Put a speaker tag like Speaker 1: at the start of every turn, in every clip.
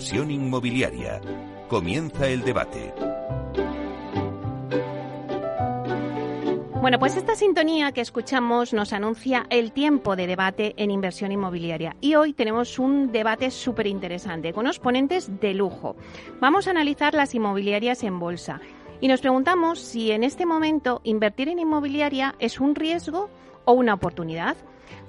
Speaker 1: Inversión inmobiliaria. Comienza el debate.
Speaker 2: Bueno, pues esta sintonía que escuchamos nos anuncia el tiempo de debate en inversión inmobiliaria. Y hoy tenemos un debate súper interesante con unos ponentes de lujo. Vamos a analizar las inmobiliarias en bolsa. Y nos preguntamos si en este momento invertir en inmobiliaria es un riesgo o una oportunidad.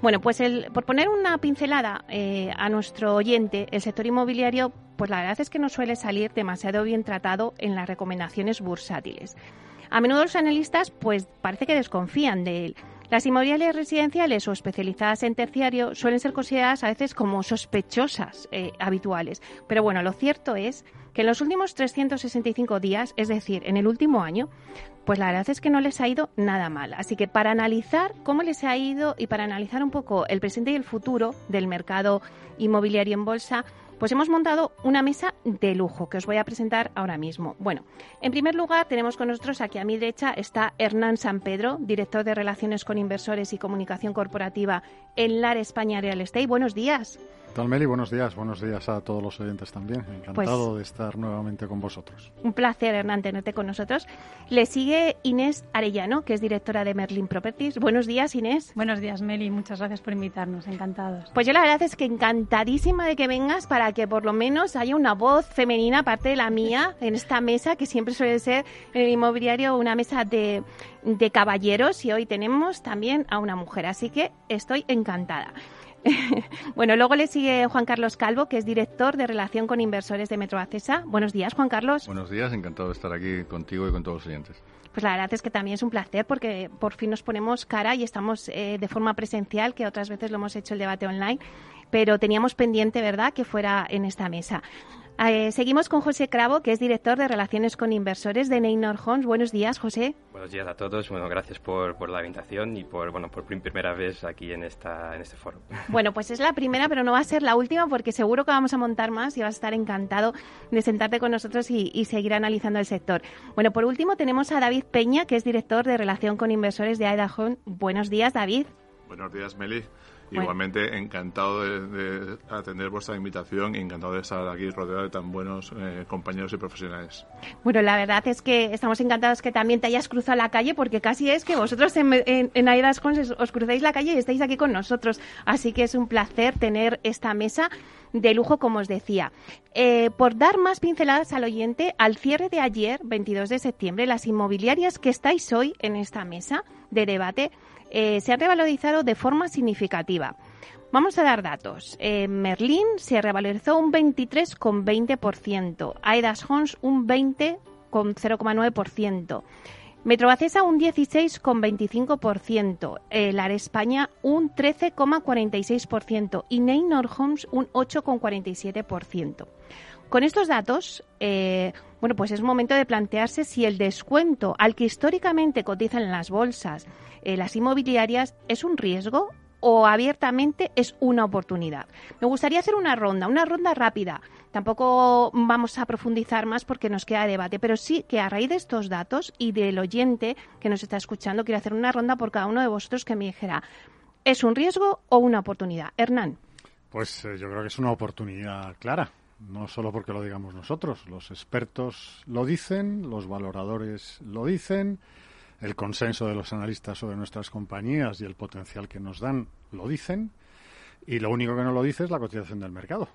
Speaker 2: Bueno, pues el, por poner una pincelada eh, a nuestro oyente, el sector inmobiliario, pues la verdad es que no suele salir demasiado bien tratado en las recomendaciones bursátiles. A menudo los analistas pues parece que desconfían de él. Las inmobiliarias residenciales o especializadas en terciario suelen ser consideradas a veces como sospechosas eh, habituales. Pero bueno, lo cierto es que en los últimos 365 días, es decir, en el último año, pues la verdad es que no les ha ido nada mal. Así que para analizar cómo les ha ido y para analizar un poco el presente y el futuro del mercado inmobiliario en bolsa, pues hemos montado una mesa de lujo que os voy a presentar ahora mismo. Bueno, en primer lugar tenemos con nosotros aquí a mi derecha está Hernán San Pedro, director de Relaciones con Inversores y Comunicación Corporativa en LAR España Real Estate. Buenos días
Speaker 3: tal, Meli? Buenos días. Buenos días a todos los oyentes también. Encantado pues de estar nuevamente con vosotros.
Speaker 2: Un placer, Hernán, tenerte con nosotros. Le sigue Inés Arellano, que es directora de Merlin Properties. Buenos días, Inés.
Speaker 4: Buenos días, Meli. Muchas gracias por invitarnos. Encantados.
Speaker 2: Pues yo la verdad es que encantadísima de que vengas para que por lo menos haya una voz femenina, aparte de la mía, en esta mesa, que siempre suele ser en el inmobiliario una mesa de, de caballeros y hoy tenemos también a una mujer. Así que estoy encantada. bueno, luego le sigue Juan Carlos Calvo, que es director de Relación con Inversores de Metro Acesa. Buenos días, Juan Carlos.
Speaker 5: Buenos días, encantado de estar aquí contigo y con todos los oyentes.
Speaker 2: Pues la verdad es que también es un placer porque por fin nos ponemos cara y estamos eh, de forma presencial, que otras veces lo hemos hecho el debate online, pero teníamos pendiente, ¿verdad?, que fuera en esta mesa. Eh, seguimos con José Cravo, que es director de Relaciones con Inversores de Neynor Homes. Buenos días, José.
Speaker 6: Buenos días a todos. Bueno, gracias por, por, la invitación y por, bueno, por primera vez aquí en, esta, en este foro.
Speaker 2: Bueno, pues es la primera, pero no va a ser la última porque seguro que vamos a montar más y vas a estar encantado de sentarte con nosotros y, y seguir analizando el sector. Bueno, por último tenemos a David Peña, que es director de Relación con Inversores de Aida Home. Buenos días, David.
Speaker 7: Buenos días, Meli. Igualmente, encantado de, atender vuestra invitación y encantado de estar aquí rodeado de tan buenos eh, compañeros y profesionales.
Speaker 2: Bueno, la verdad es que estamos encantados que también te hayas cruzado la calle porque casi es que vosotros en, en, Aidas os cruzáis la calle y estáis aquí con nosotros. Así que es un placer tener esta mesa de lujo, como os decía. Eh, por dar más pinceladas al oyente, al cierre de ayer, 22 de septiembre, las inmobiliarias que estáis hoy en esta mesa de debate eh, se han revalorizado de forma significativa. Vamos a dar datos. Eh, Merlin se revalorizó un 23,20%, Aedas Homes un 20,09%. Metrobacesa un 16,25%, el Ar España un 13,46% y Neynor Homes un 8,47%. Con estos datos, eh, bueno, pues es momento de plantearse si el descuento al que históricamente cotizan las bolsas eh, las inmobiliarias es un riesgo o abiertamente es una oportunidad. Me gustaría hacer una ronda, una ronda rápida. Tampoco vamos a profundizar más porque nos queda debate, pero sí que a raíz de estos datos y del oyente que nos está escuchando, quiero hacer una ronda por cada uno de vosotros que me dijera, ¿es un riesgo o una oportunidad? Hernán.
Speaker 3: Pues eh, yo creo que es una oportunidad clara no solo porque lo digamos nosotros, los expertos lo dicen, los valoradores lo dicen, el consenso de los analistas sobre nuestras compañías y el potencial que nos dan lo dicen, y lo único que no lo dice es la cotización del mercado.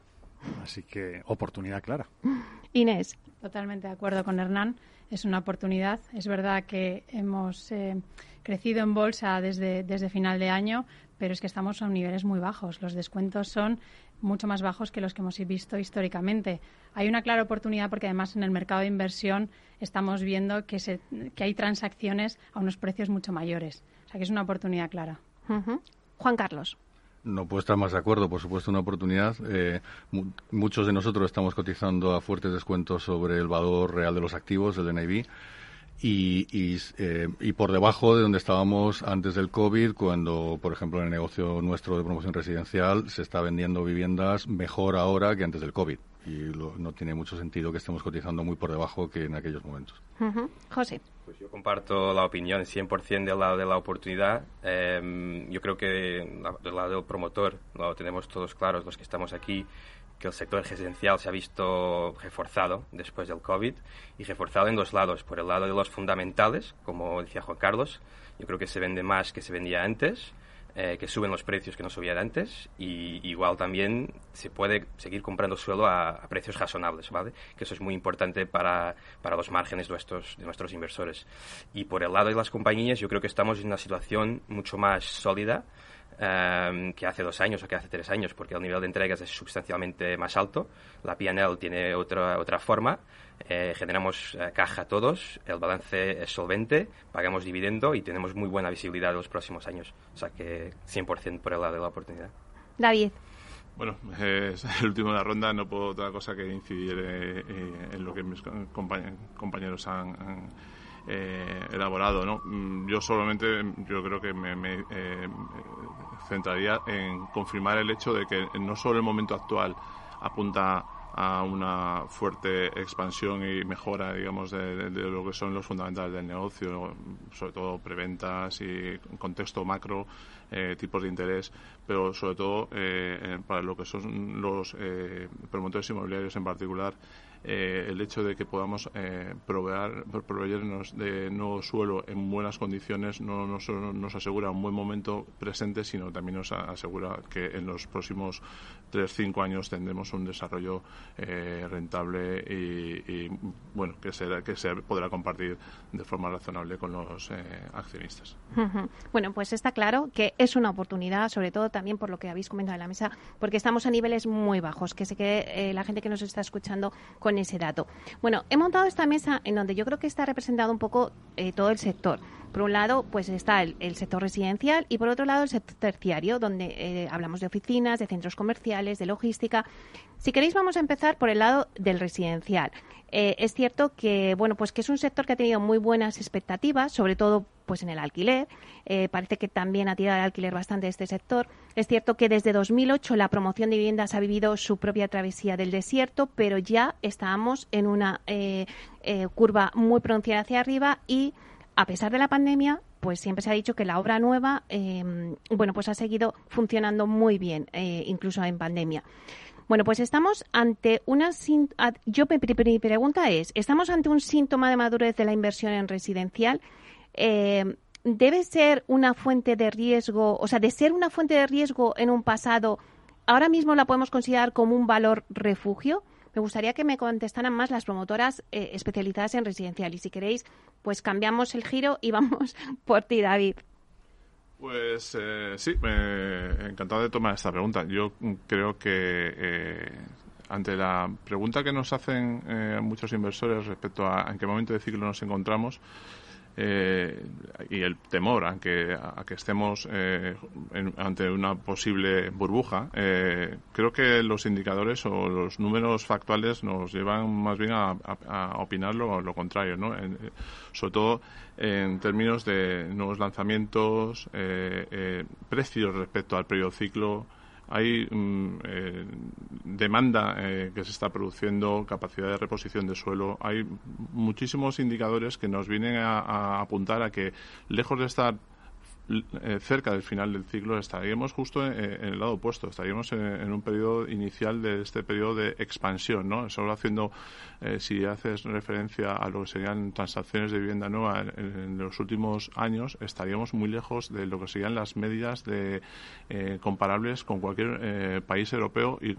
Speaker 3: Así que oportunidad clara.
Speaker 2: Inés.
Speaker 4: Totalmente de acuerdo con Hernán. Es una oportunidad. Es verdad que hemos eh, crecido en bolsa desde, desde final de año, pero es que estamos a niveles muy bajos. Los descuentos son mucho más bajos que los que hemos visto históricamente. Hay una clara oportunidad porque además en el mercado de inversión estamos viendo que, se, que hay transacciones a unos precios mucho mayores. O sea que es una oportunidad clara.
Speaker 2: Juan Carlos.
Speaker 5: No puedo estar más de acuerdo, por supuesto, una oportunidad. Eh, muchos de nosotros estamos cotizando a fuertes descuentos sobre el valor real de los activos, del NIB y, y, eh, y, por debajo de donde estábamos antes del COVID, cuando, por ejemplo, en el negocio nuestro de promoción residencial se está vendiendo viviendas mejor ahora que antes del COVID. Y no tiene mucho sentido que estemos cotizando muy por debajo que en aquellos momentos.
Speaker 2: José.
Speaker 6: Pues yo comparto la opinión 100% del lado de la oportunidad. Em, yo creo que del lado del promotor lo tenemos todos claros, los que estamos aquí, que el sector residencial se ha visto reforzado después del COVID y reforzado en dos lados. Por el lado de los fundamentales, como decía Juan Carlos, yo creo que se vende más que se vendía antes, eh, que suben los precios que no subían antes y igual también se puede seguir comprando suelo a, precios razonables, ¿vale? Que eso es muy importante para, para los márgenes nuestros, de nuestros inversores. Y por el lado de las compañías, yo creo que estamos en una situación mucho más sólida Em, que hace dos años o que hace tres años, porque el nivel de entregas es sustancialmente más alto, la P&L tiene otra, otra forma, eh, generamos eh, caja todos, el balance es solvente, pagamos dividendo y tenemos muy buena visibilidad de los próximos años. O sea que 100% por el lado de la oportunidad.
Speaker 2: David.
Speaker 7: Bueno, es el último de la ronda, no puedo otra cosa que incidir eh, en lo que mis compañeros han eh, elaborado. ¿no? Mm, yo solamente, yo creo que me, eh, centraría en confirmar el hecho de que no solo el momento actual apunta a una fuerte expansión y mejora, digamos, de, lo que son los fundamentales del negocio, sobre todo preventas y contexto macro, eh, tipos de interés, pero sobre todo para lo que son los promotores inmobiliarios en particular, eh, el hecho de que podamos eh, proveer, proveernos de nuevo suelo en buenas condiciones no, no solo nos asegura un buen momento presente, sino también nos asegura que en los próximos 3-5 años tendremos un desarrollo eh, rentable y, bueno que se, que se podrá compartir de forma razonable con los accionistas.
Speaker 2: Bueno, pues está claro que es una oportunidad, sobre todo también por lo que habéis comentado en la mesa, porque estamos a niveles muy bajos, que sé que la gente que nos está escuchando con ese dato. Bueno, he montado esta mesa en donde yo creo que está representado un poco eh, todo el sector. Por un lado, pues está el, sector residencial y por otro lado el sector terciario, donde eh, hablamos de oficinas, de centros comerciales, de logística. Si queréis, vamos a empezar por el lado del residencial. Eh, es cierto que bueno, pues que es un sector que ha tenido muy buenas expectativas, sobre todo pues en el alquiler. Eh, parece que también ha tirado el alquiler bastante este sector. Es cierto que desde 2008 la promoción de viviendas ha vivido su propia travesía del desierto, pero ya estábamos en una curva muy pronunciada hacia arriba y a pesar de la pandemia, pues siempre se ha dicho que la obra nueva, em, bueno, pues ha seguido funcionando muy bien, eh, incluso en pandemia. Bueno, pues estamos ante una... Yo mi pregunta es, ¿estamos ante un síntoma de madurez de la inversión en residencial? Em, ¿Debe ser una fuente de riesgo, o sea, de ser una fuente de riesgo en un pasado, ahora mismo la podemos considerar como un valor refugio? Me gustaría que me contestaran más las promotoras eh, especializadas en residencial. Y si queréis, pues cambiamos el giro y vamos por ti, David.
Speaker 7: Pues eh, sí, encantado de tomar esta pregunta. Yo creo que eh, ante la pregunta que nos hacen muchos inversores respecto a en qué momento de ciclo nos encontramos, eh, y el temor a que, a que estemos eh, ante una posible burbuja, eh, creo que los indicadores o los números factuales nos llevan más bien a, opinar lo, contrario, ¿no? sobre todo en términos de nuevos lanzamientos, precios respecto al periodo ciclo, hay mm, eh, demanda eh, que se está produciendo, capacidad de reposición de suelo. Hay muchísimos indicadores que nos vienen a apuntar a que, lejos de estar eh, cerca del final del ciclo estaríamos justo en, el lado opuesto, estaríamos en, un periodo inicial de este periodo de expansión, ¿no? Solo haciendo, eh, si haces referencia a lo que serían transacciones de vivienda nueva en, los últimos años, estaríamos muy lejos de lo que serían las medidas de eh, comparables con cualquier país europeo y,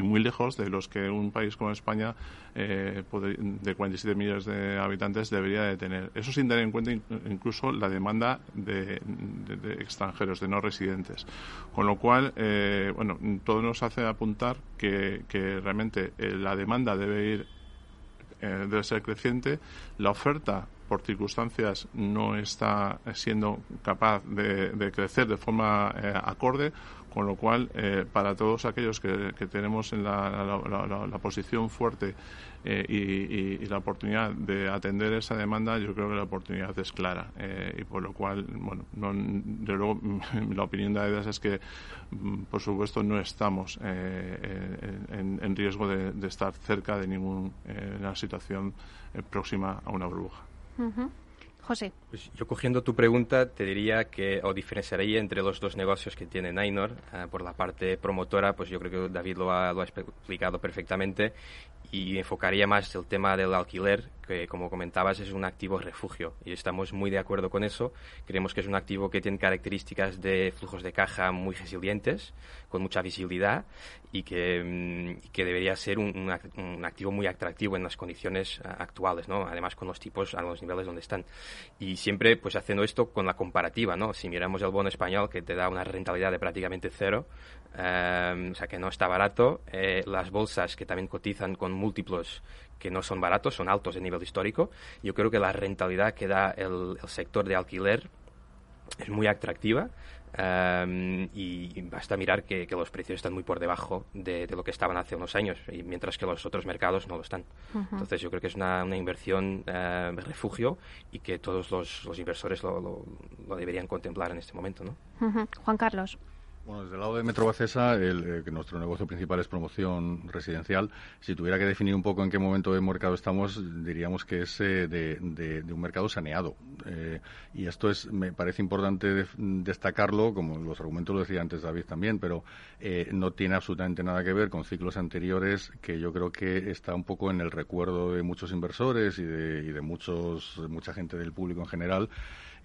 Speaker 7: muy lejos de los que un país como España de 47 millones de habitantes debería de tener. Eso sin tener en cuenta incluso la demanda de de, extranjeros, de no residentes. Con lo cual, eh, bueno, todo nos hace apuntar que, realmente eh, la demanda debe ir eh, debe ser creciente, la oferta por circunstancias no está siendo capaz de, crecer de forma acorde, con lo cual para todos aquellos que, tenemos en la posición fuerte eh, y, la oportunidad de atender esa demanda, yo creo que la oportunidad es clara. Eh, y por lo cual, bueno, de luego, la opinión de AEDAS es que, mm, por supuesto, no estamos eh, en, riesgo de, estar cerca de ninguna situación próxima a una burbuja.
Speaker 2: José.
Speaker 6: Pues yo cogiendo tu pregunta te diría que o diferenciaría entre los dos negocios que tiene Nainor. Eh, por la parte promotora, pues yo creo que David lo ha, lo ha explicado perfectamente y enfocaría más el tema del alquiler, que como comentabas es un activo refugio y estamos muy de acuerdo con eso. Creemos que es un activo que tiene características de flujos de caja muy resilientes, con mucha visibilidad y que, mm, que debería ser un, un, activo muy atractivo en las condiciones actuales, ¿no? además con los tipos a los niveles donde están. Y siempre pues haciendo esto con la comparativa, ¿no? si miramos el bono español que te da una rentabilidad de prácticamente cero, eh, o sea que no está barato, eh, las bolsas que también cotizan con múltiplos que no son baratos, son altos de nivel histórico. Yo creo que la rentabilidad que da el, sector de alquiler es muy atractiva um, y, basta mirar que, los precios están muy por debajo de, lo que estaban hace unos años, y mientras que los otros mercados no lo están. Entonces yo creo que es una, inversión uh, refugio y que todos los, inversores lo, deberían contemplar en este momento. ¿no?
Speaker 2: Juan Carlos.
Speaker 5: Bueno, desde el lado de Metro Bacesa, el, eh, nuestro negocio principal es promoción residencial, si tuviera que definir un poco en qué momento de mercado estamos, diríamos que es eh, de, un mercado saneado. Eh, y esto es, me parece importante destacarlo, como los argumentos lo decía antes David también, pero no tiene absolutamente nada que ver con ciclos anteriores que yo creo que está un poco en el recuerdo de muchos inversores y de, y de muchos, mucha gente del público en general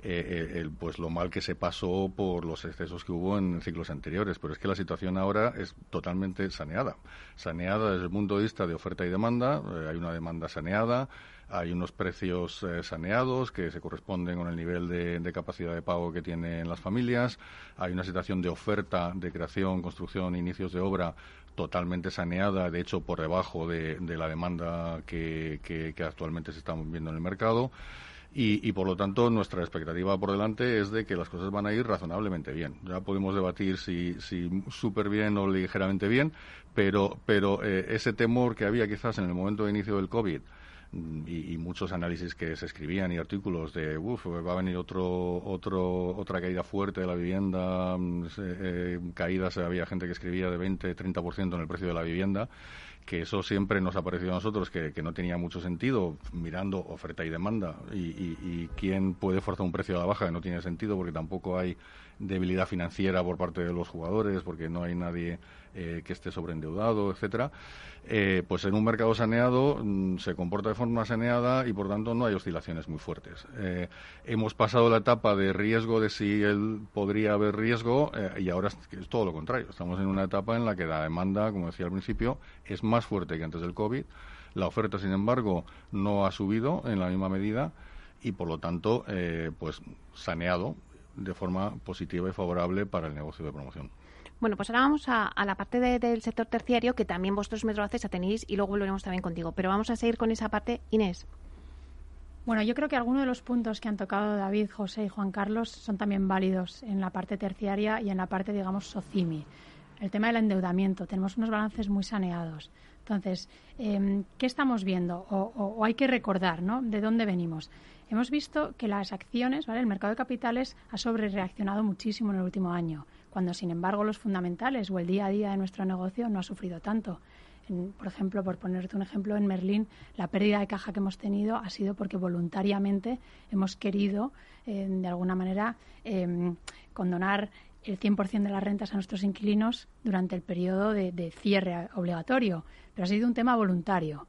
Speaker 5: eh, eh, pues lo mal que se pasó por los excesos que hubo en ciclos anteriores. Pero es que la situación ahora es totalmente saneada. Saneada desde el punto de vista de oferta y demanda. Eh, hay una demanda saneada. Hay unos precios saneados que se corresponden con el nivel de, capacidad de pago que tienen las familias. Hay una situación de oferta, de creación, construcción, inicios de obra totalmente saneada, de hecho por debajo de, la demanda que, que, que actualmente se está viendo en el mercado. Y, por lo tanto nuestra expectativa por delante es de que las cosas van a ir razonablemente bien. Ya podemos debatir si, si súper bien o ligeramente bien, pero, pero eh, ese temor que había quizás en el momento de inicio del COVID mm, y, muchos análisis que se escribían y artículos de uff, va a venir otro, otro, otra caída fuerte de la vivienda, mm, eh, caídas, había gente que escribía de 20, 30% en el precio de la vivienda que eso siempre nos ha parecido a nosotros que, no tenía mucho sentido mirando oferta y demanda. Y, y, quién puede forzar un precio a la baja que no tiene sentido porque tampoco hay debilidad financiera por parte de los jugadores porque no hay nadie eh, que esté sobreendeudado, etcétera, eh, pues en un mercado saneado mm, se comporta de forma saneada y por tanto no hay oscilaciones muy fuertes. Eh, hemos pasado la etapa de riesgo de si él podría haber riesgo y ahora es, todo lo contrario. Estamos en una etapa en la que la demanda, como decía al principio, es más fuerte que antes del COVID. La oferta, sin embargo, no ha subido en la misma medida y por lo tanto, pues saneado de forma positiva y favorable para el negocio de promoción.
Speaker 2: Bueno, pues ahora vamos a, la parte del sector terciario que también vosotros Metroaces tenéis y luego volveremos también contigo. Pero vamos a seguir con esa parte. Inés.
Speaker 4: Bueno, yo creo que algunos de los puntos que han tocado David, José y Juan Carlos son también válidos en la parte terciaria y en la parte, digamos, SOCIMI. El tema del endeudamiento. Tenemos unos balances muy saneados. Entonces, em, ¿qué estamos viendo? O, o, hay que recordar, ¿no? ¿De dónde venimos? Hemos visto que las acciones, ¿vale? El mercado de capitales ha sobrereaccionado muchísimo en el último año cuando sin embargo los fundamentales o el día a día de nuestro negocio no ha sufrido tanto. por ejemplo, por ponerte un ejemplo, en Merlín la pérdida de caja que hemos tenido ha sido porque voluntariamente hemos querido, eh, de alguna manera, em, condonar el 100% de las rentas a nuestros inquilinos durante el periodo de, cierre obligatorio, pero ha sido un tema voluntario.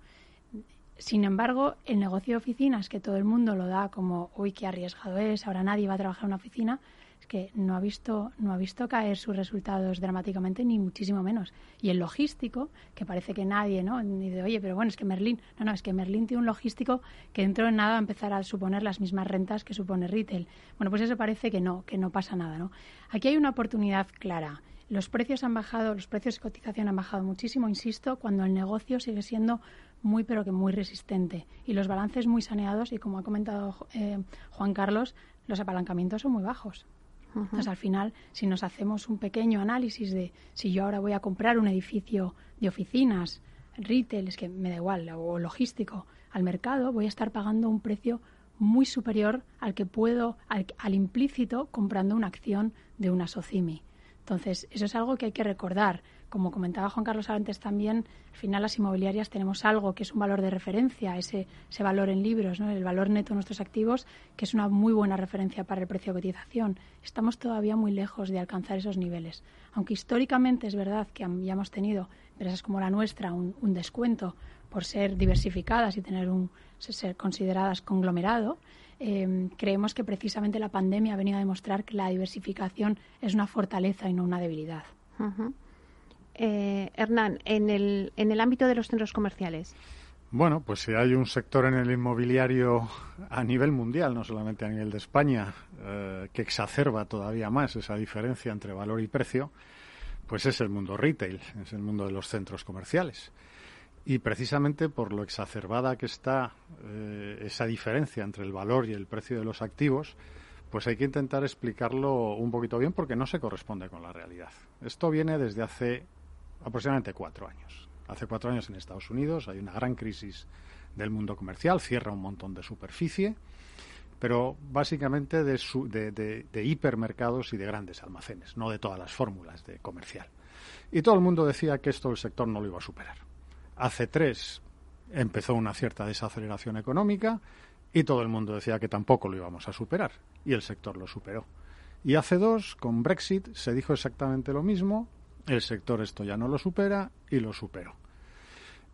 Speaker 4: Sin embargo, el negocio de oficinas, que todo el mundo lo da como, uy, qué arriesgado es, ahora nadie va a trabajar en una oficina, que no ha visto no ha visto caer sus resultados dramáticamente ni muchísimo menos. Y el logístico que parece que nadie no ni de oye pero bueno es que Merlín no no es que Merlín tiene un logístico que dentro de nada va a empezar a suponer las mismas rentas que supone retail. Bueno pues eso parece que no que no pasa nada no aquí hay una oportunidad clara. Los precios han bajado, los precios de cotización han bajado muchísimo, insisto, cuando el negocio sigue siendo muy pero que muy resistente y los balances muy saneados y como ha comentado eh, Juan Carlos, los apalancamientos son muy bajos. Entonces, al final, si nos hacemos un pequeño análisis de si yo ahora voy a comprar un edificio de oficinas, retail, es que me da igual, o logístico, al mercado, voy a estar pagando un precio muy superior al que puedo, al, implícito, comprando una acción de una SOCIMI. Entonces, eso es algo que hay que recordar. Como comentaba Juan Carlos antes también, al final las inmobiliarias tenemos algo que es un valor de referencia, ese, ese valor en libros, ¿no? el valor neto de nuestros activos, que es una muy buena referencia para el precio de cotización. Estamos todavía muy lejos de alcanzar esos niveles. Aunque históricamente es verdad que ya hemos tenido empresas como la nuestra un, un descuento por ser diversificadas y tener un, ser consideradas conglomerado, eh, creemos que precisamente la pandemia ha venido a demostrar que la diversificación es una fortaleza y no una debilidad.
Speaker 2: Eh, Hernán, en el, en el ámbito de los centros comerciales.
Speaker 3: Bueno, pues si hay un sector en el inmobiliario a nivel mundial, no solamente a nivel de España, eh, que exacerba todavía más esa diferencia entre valor y precio, pues es el mundo retail, es el mundo de los centros comerciales. Y precisamente por lo exacerbada que está eh, esa diferencia entre el valor y el precio de los activos, pues hay que intentar explicarlo un poquito bien porque no se corresponde con la realidad. Esto viene desde hace aproximadamente cuatro años. Hace cuatro años en Estados Unidos hay una gran crisis del mundo comercial, cierra un montón de superficie, pero básicamente de, su, de, de, hipermercados y de grandes almacenes, no de todas las fórmulas de comercial. Y todo el mundo decía que esto el sector no lo iba a superar. Hace tres empezó una cierta desaceleración económica y todo el mundo decía que tampoco lo íbamos a superar y el sector lo superó. Y hace dos, con Brexit, se dijo exactamente lo mismo, el sector esto ya no lo supera y lo superó.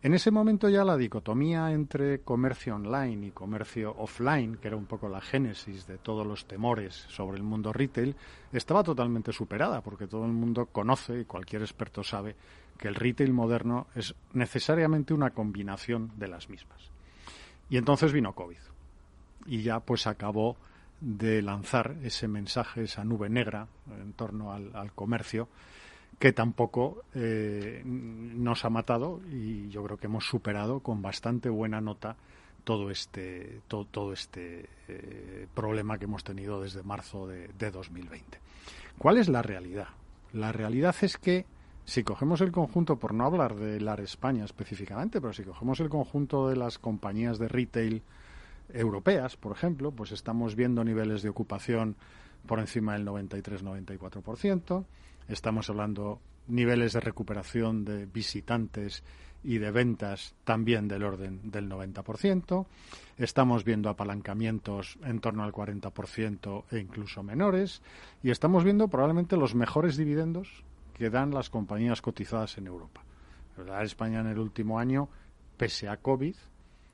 Speaker 3: En ese momento ya la dicotomía entre comercio online y comercio offline, que era un poco la génesis de todos los temores sobre el mundo retail, estaba totalmente superada, porque todo el mundo conoce y cualquier experto sabe que el retail moderno es necesariamente una combinación de las mismas. Y entonces vino COVID. Y ya pues acabó de lanzar ese mensaje, esa nube negra en torno al, al comercio, que tampoco eh, nos ha matado y yo creo que hemos superado con bastante buena nota todo este todo, todo este eh, problema que hemos tenido desde marzo de, de 2020. ¿Cuál es la realidad? La realidad es que si cogemos el conjunto, por no hablar de LAR España específicamente, pero si cogemos el conjunto de las compañías de retail europeas, por ejemplo, pues estamos viendo niveles de ocupación por encima del 93-94%. Estamos hablando niveles de recuperación de visitantes y de ventas también del orden del 90%. Estamos viendo apalancamientos en torno al 40% e incluso menores. Y estamos viendo probablemente los mejores dividendos que dan las compañías cotizadas en Europa. ¿verdad? España en el último año, pese a COVID,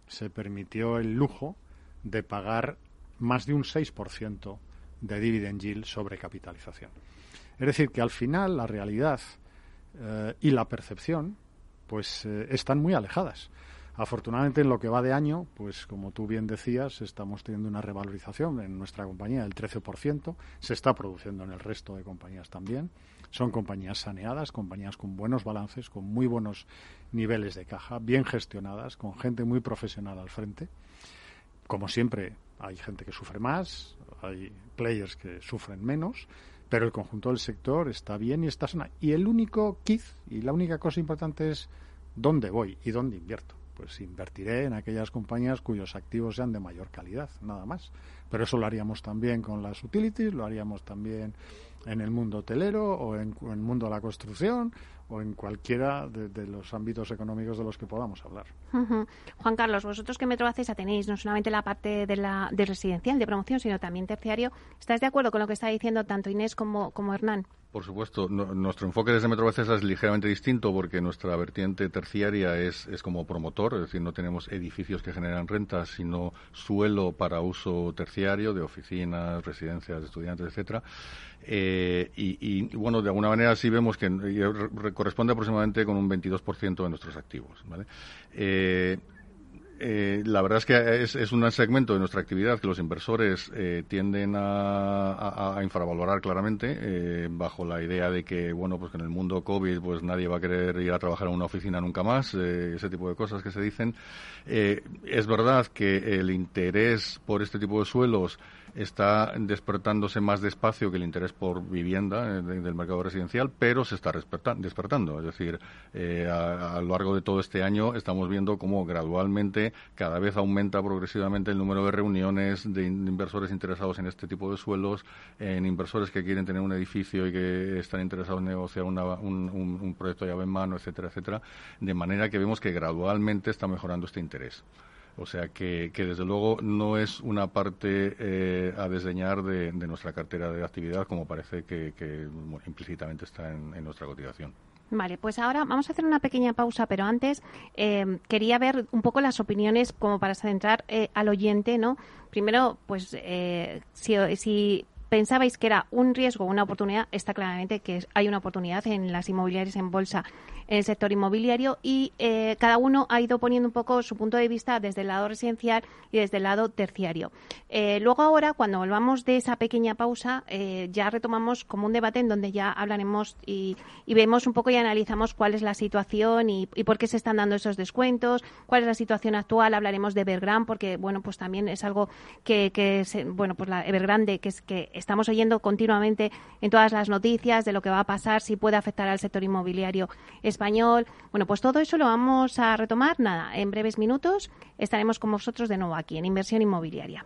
Speaker 3: se permitió el lujo de pagar más de un 6% de dividend yield sobre capitalización. Es decir, que al final la realidad eh, y la percepción pues eh, están muy alejadas. Afortunadamente, en lo que va de año, pues como tú bien decías, estamos teniendo una revalorización en nuestra compañía del 13%, se está produciendo en el resto de compañías también. Son compañías saneadas, compañías con buenos balances, con muy buenos niveles de caja, bien gestionadas, con gente muy profesional al frente. Como siempre, hay gente que sufre más, hay players que sufren menos, pero el conjunto del sector está bien y está sana. Y el único kit y la única cosa importante es dónde voy y dónde invierto. Pues invertiré en aquellas compañías cuyos activos sean de mayor calidad, nada más. Pero eso lo haríamos también con las utilities, lo haríamos también en el mundo hotelero o en el mundo de la construcción o en cualquiera de, de, los ámbitos económicos de los que podamos hablar.
Speaker 2: Uh -huh. Juan Carlos, vosotros que Metrovacesa tenéis no solamente la parte de, la, de residencial, de promoción, sino también terciario, ¿estás de acuerdo con lo que está diciendo tanto Inés como, como Hernán?
Speaker 5: Por supuesto, no, nuestro enfoque desde Metrovacesa es ligeramente distinto porque nuestra vertiente terciaria es, es, como promotor, es decir, no tenemos edificios que generan rentas, sino suelo para uso terciario de oficinas, residencias, estudiantes, etcétera. Eh, y, y, bueno, de alguna manera sí vemos que corresponde aproximadamente con un 22% de nuestros activos. Eh, eh, la verdad es que es, un segmento de nuestra actividad que los inversores eh, tienden a, a, a, infravalorar claramente eh, bajo la idea de que bueno pues que en el mundo covid pues nadie va a querer ir a trabajar en una oficina nunca más ese tipo de cosas que se dicen es verdad que el interés por este tipo de suelos está despertándose más despacio que el interés por vivienda eh, del mercado residencial, pero se está despertando. Es decir, eh, a, lo largo de todo este año estamos viendo cómo gradualmente cada vez aumenta progresivamente el número de reuniones de inversores interesados en este tipo de suelos, en inversores que quieren tener un edificio y que están interesados en negociar un, un, proyecto llave en mano, etcétera, etcétera, de manera que vemos que gradualmente está mejorando este interés. O sea que, desde luego no es una parte eh, a desdeñar de, nuestra cartera de actividad como parece que, implícitamente está en, nuestra cotización.
Speaker 2: Vale, pues ahora vamos a hacer una pequeña pausa, pero antes eh, quería ver un poco las opiniones como para centrar eh, al oyente, ¿no? Primero, pues si, si pensabais que era un riesgo o una oportunidad, está claramente que hay una oportunidad en las inmobiliarias en bolsa en el sector inmobiliario y eh, cada uno ha ido poniendo un poco su punto de vista desde el lado residencial y desde el lado terciario. Eh, luego ahora, cuando volvamos de esa pequeña pausa, eh, ya retomamos como un debate en donde ya hablaremos y, vemos un poco y analizamos cuál es la situación y, por qué se están dando esos descuentos, cuál es la situación actual. Hablaremos de Evergrande porque, bueno, pues también es algo que, que bueno, pues la Evergrande, que es que estamos oyendo continuamente en todas las noticias de lo que va a pasar, si puede afectar al sector inmobiliario español. Bueno, pues todo eso lo vamos a retomar. Nada, en breves minutos estaremos con vosotros de nuevo aquí en Inversión Inmobiliaria.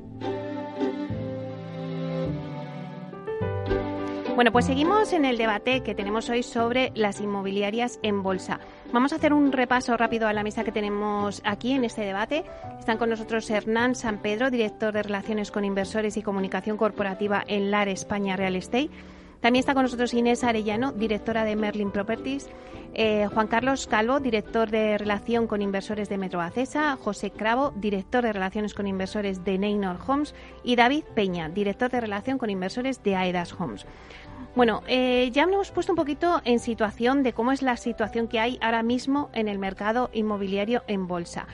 Speaker 2: Bueno, pues seguimos en el debate que tenemos hoy sobre las inmobiliarias en bolsa. Vamos a hacer un repaso rápido a la mesa que tenemos aquí en este debate. Están con nosotros Hernán San Pedro, director de Relaciones con Inversores y Comunicación Corporativa en LAR España Real Estate. También está con nosotros Inés Arellano, directora de Merlin Properties. Eh, Juan Carlos Calvo, director de Relación con Inversores de Metro Acesa, José Cravo, director de Relaciones con Inversores de Neynor Homes y David Peña, director de Relación con Inversores de Aedas Homes. Bueno, eh, ya nos hemos puesto un poquito en situación de cómo es la situación que hay ahora mismo en el mercado inmobiliario en bolsa.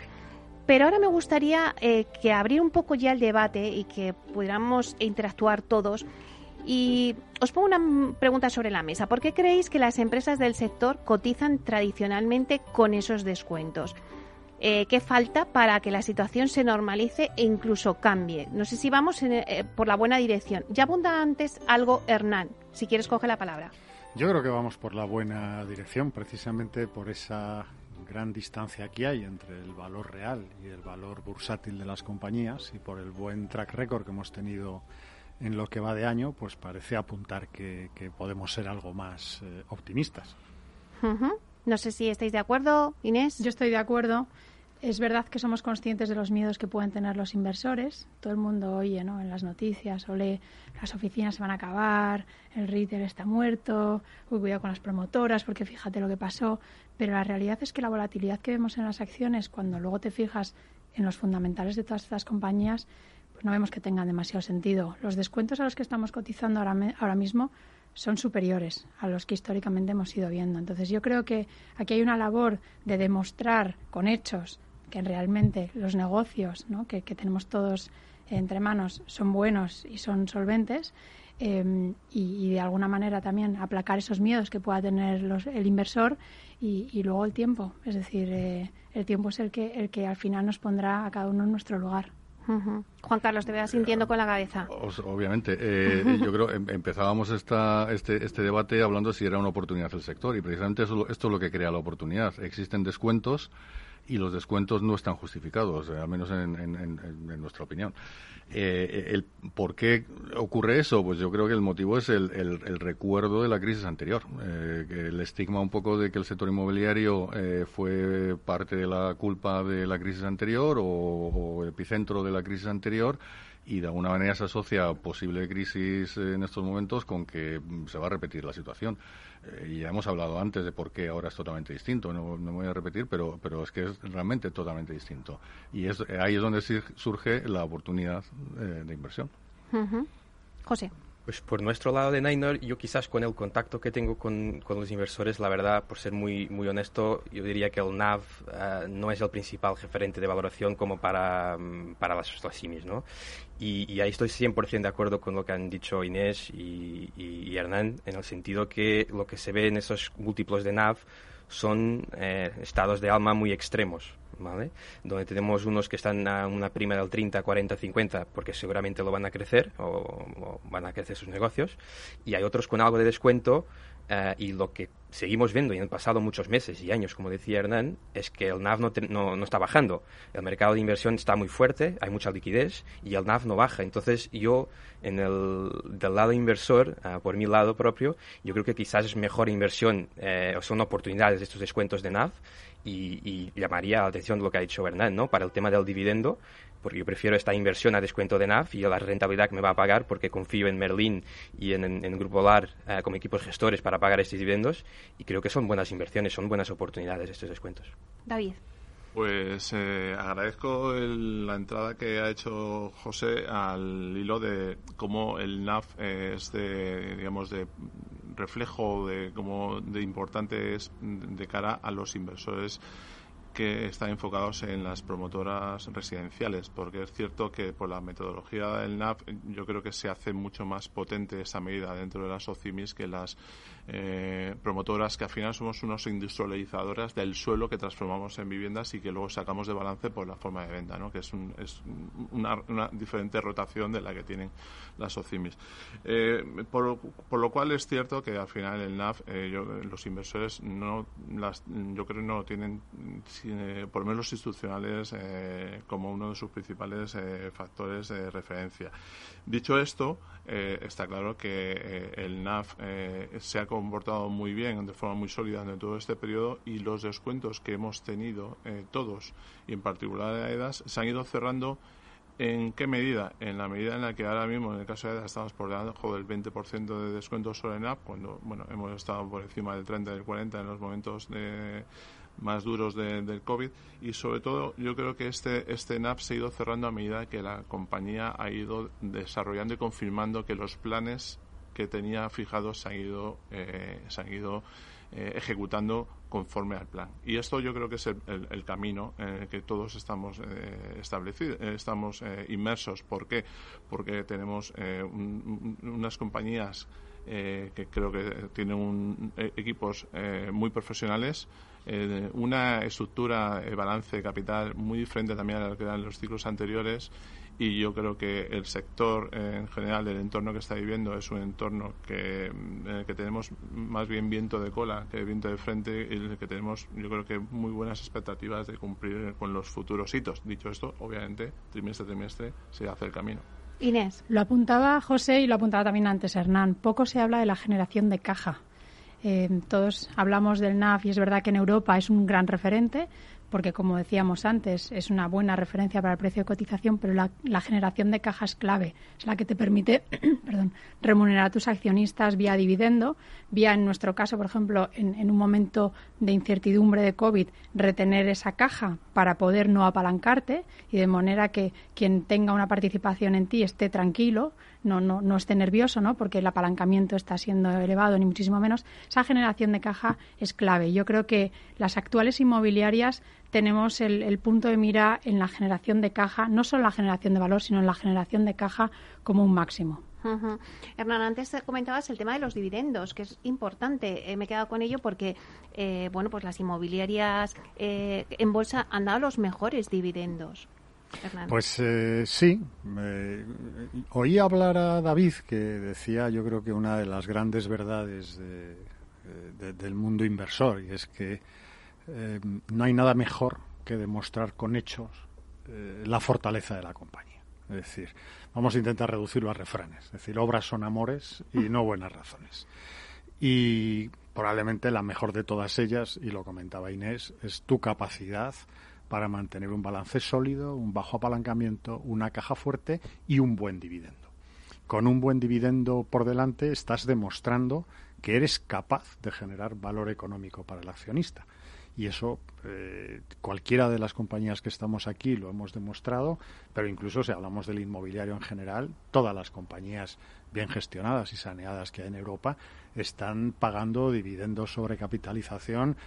Speaker 2: Pero ahora me gustaría eh, que abrir un poco ya el debate y que pudiéramos interactuar todos. Y os pongo una pregunta sobre la mesa. ¿Por qué creéis que las empresas del sector cotizan tradicionalmente con esos descuentos? Eh, ¿Qué falta para que la situación se normalice e incluso cambie? No sé si vamos por la buena dirección. Ya abunda antes algo Hernán. Si quieres, coge la palabra.
Speaker 3: Yo creo que vamos por la buena dirección, precisamente por esa gran distancia que hay entre el valor real y el valor bursátil de las compañías y por el buen track record que hemos tenido en lo que va de año, pues parece apuntar que, podemos ser algo más eh, optimistas.
Speaker 2: No sé si estáis de acuerdo, Inés.
Speaker 4: Yo estoy de acuerdo. Es verdad que somos conscientes de los miedos que pueden tener los inversores. Todo el mundo oye ¿no? en las noticias o lee las oficinas se van a acabar, el retail está muerto, uy, cuidado con las promotoras porque fíjate lo que pasó. Pero la realidad es que la volatilidad que vemos en las acciones, cuando luego te fijas en los fundamentales de todas estas compañías, no vemos que tengan demasiado sentido. Los descuentos a los que estamos cotizando ahora, ahora mismo son superiores a los que históricamente hemos ido viendo. Entonces yo creo que aquí hay una labor de demostrar con hechos que realmente los negocios que, tenemos todos entre manos son buenos y son solventes em, y, de alguna manera también aplacar esos miedos que pueda tener el inversor y, luego el tiempo. Es decir, eh, el tiempo es el que, el que al final nos pondrá a cada uno en nuestro lugar.
Speaker 2: Juan Carlos, te veas sintiendo con la cabeza.
Speaker 5: Obviamente. Eh, yo creo em, empezábamos esta, este, este debate hablando si era una oportunidad el sector y precisamente esto es lo que crea la oportunidad. Existen descuentos y los descuentos no están justificados, eh, al menos en, nuestra opinión. Eh, el, ¿Por qué ocurre eso? Pues yo creo que el motivo es el, recuerdo de la crisis anterior, eh, el estigma un poco de que el sector inmobiliario fue parte de la culpa de la crisis anterior o, o epicentro de la crisis anterior y de alguna manera se asocia posible crisis en estos momentos con que se va a repetir la situación. Eh, ya hemos hablado antes de por qué ahora es totalmente distinto, no, me voy a repetir, pero, pero es que es realmente totalmente distinto. Y es, ahí es donde surge la oportunidad eh, de inversión.
Speaker 2: José.
Speaker 6: Pues por nuestro lado de Niner, yo quizás con el contacto que tengo con, con, los inversores, la verdad, por ser muy, muy honesto, yo diría que el NAV eh, no es el principal referente de valoración como para, mm, para las, las ¿no? Y, ahí estoy 100% de acuerdo con lo que han dicho Inés y, y, Hernán, en el sentido que lo que se ve en esos múltiplos de NAV son eh, estados de alma muy extremos. ¿Vale? Donde tenemos unos que están a una prima del 30, 40, 50, porque seguramente lo van a crecer o, van a crecer sus negocios, y hay otros con algo de descuento eh, y lo que seguimos viendo y han pasado muchos meses y años, como decía Hernán, es que el NAV no, no, está bajando. El mercado de inversión está muy fuerte, hay mucha liquidez y el NAV no baja. Entonces yo, en el, del lado inversor, eh, por mi lado propio, yo creo que quizás es mejor inversión eh, o son oportunidades estos descuentos de NAV y, llamaría la atención lo que ha dicho Bernard, ¿no? Para el tema del dividendo, porque yo prefiero esta inversión a descuento de NAF y la rentabilidad que me va a pagar porque confío en Merlin y en, en, Grupo LAR eh, como equipos gestores para pagar estos dividendos y creo que son buenas inversiones, son buenas oportunidades estos descuentos.
Speaker 2: David.
Speaker 7: Pues eh, agradezco la entrada que ha hecho José al hilo de cómo el NAF es de, digamos, de reflejo de cómo de importante es de cara a los inversores que están enfocados en las promotoras residenciales, porque es cierto que por la metodología del NAP yo creo que se hace mucho más potente esa medida dentro de las OCIMIS que las eh, promotoras que al final somos unos industrializadoras del suelo que transformamos en viviendas y que luego sacamos de balance por la forma de venta, ¿no? que es, es una, diferente rotación de la que tienen las OCIMIS. Eh, por, lo cual es cierto que al final el NAF, eh, los inversores no las, yo creo no tienen tiene, por lo menos los institucionales, como uno de sus principales factores de referencia. Dicho esto, está claro que el NAF se ha comportado muy bien, de forma muy sólida en todo este periodo y los descuentos que hemos tenido todos, y en particular de AEDAS, se han ido cerrando ¿En qué medida? En la medida en la que ahora mismo, en el caso de EDA, estamos por debajo del 20% de descuento solo en app, cuando bueno, hemos estado por encima del 30, del 40 en los momentos más duros del COVID. Y sobre todo, yo creo que este, este NAP se ha ido cerrando a medida que la compañía ha ido desarrollando y confirmando que los planes que tenía fijados se han ido, eh, se han ido eh, ejecutando conforme al plan. Y esto yo creo que es el, camino en el que todos estamos eh, establecidos, eh, estamos inmersos. ¿Por qué? Porque tenemos unas compañías que creo que tienen equipos muy profesionales, una estructura balance de capital muy diferente también a la que eran los ciclos anteriores y yo creo que el sector en general el entorno que está viviendo es un entorno que, en el que tenemos más bien viento de cola que viento de frente y en el que tenemos yo creo que muy buenas expectativas de cumplir con los futuros hitos. Dicho esto, obviamente, trimestre a trimestre se hace el camino.
Speaker 2: Inés.
Speaker 4: Lo apuntaba José y lo apuntaba también antes Hernán. Poco se habla de la generación de caja. Eh, todos hablamos del NAF y es verdad que en Europa es un gran referente, porque como decíamos antes, es una buena referencia para el precio de cotización, pero la, generación de caja es clave, es la que te permite perdón, remunerar a tus accionistas vía dividendo, vía, en nuestro caso, por ejemplo, en, en, un momento de incertidumbre de COVID, retener esa caja para poder no apalancarte y de manera que quien tenga una participación en ti esté tranquilo, no, no, no esté nervioso, ¿no? porque el apalancamiento está siendo elevado, ni muchísimo menos. Esa generación de caja es clave. Yo creo que las actuales inmobiliarias tenemos el, punto de mira en la generación de caja, no solo la generación de valor, sino en la generación de caja como un máximo.
Speaker 2: Hernán, antes comentabas el tema de los dividendos, que es importante. Eh, me he quedado con ello porque, eh, bueno, pues las inmobiliarias eh, en bolsa han dado los mejores dividendos.
Speaker 3: Pues sí, oí hablar a David que decía, yo creo que una de las grandes verdades del mundo inversor, y es que eh, no hay nada mejor que demostrar con hechos eh, la fortaleza de la compañía. Es decir, vamos a intentar reducirlo a refranes. Es decir, obras son amores y no buenas razones. Y probablemente la mejor de todas ellas, y lo comentaba Inés, es tu capacidad para mantener un balance sólido, un bajo apalancamiento, una caja fuerte y un buen dividendo. Con un buen dividendo por delante estás demostrando que eres capaz de generar valor económico para el accionista y eso eh, cualquiera de las compañías que estamos aquí lo hemos demostrado, pero incluso si hablamos del inmobiliario en general, todas las compañías bien gestionadas y saneadas que hay en Europa están pagando dividendos sobre capitalización